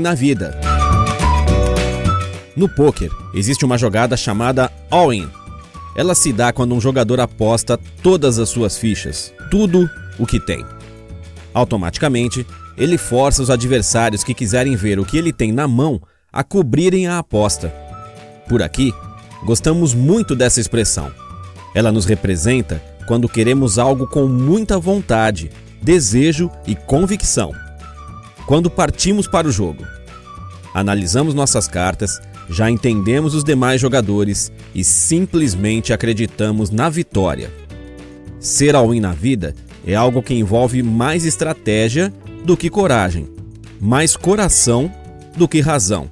na vida. No poker, existe uma jogada chamada all-in. Ela se dá quando um jogador aposta todas as suas fichas, tudo o que tem. Automaticamente, ele força os adversários que quiserem ver o que ele tem na mão a cobrirem a aposta. Por aqui, gostamos muito dessa expressão. Ela nos representa quando queremos algo com muita vontade, desejo e convicção. Quando partimos para o jogo, analisamos nossas cartas, já entendemos os demais jogadores e simplesmente acreditamos na vitória. Ser all-in na vida é algo que envolve mais estratégia do que coragem, mais coração do que razão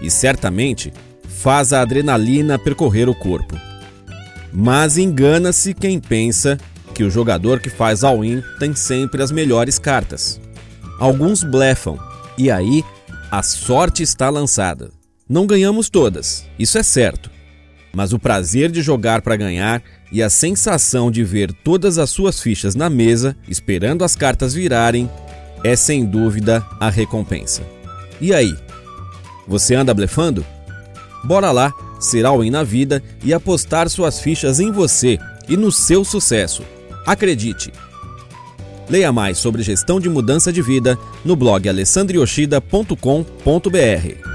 e certamente faz a adrenalina percorrer o corpo. Mas engana-se quem pensa que o jogador que faz all-in tem sempre as melhores cartas. Alguns blefam e aí a sorte está lançada. Não ganhamos todas, isso é certo. Mas o prazer de jogar para ganhar e a sensação de ver todas as suas fichas na mesa, esperando as cartas virarem, é sem dúvida a recompensa. E aí? Você anda blefando? Bora lá ser all-in na vida e apostar suas fichas em você e no seu sucesso. Acredite! Leia mais sobre gestão de mudança de vida no blog alessandrioshida.com.br.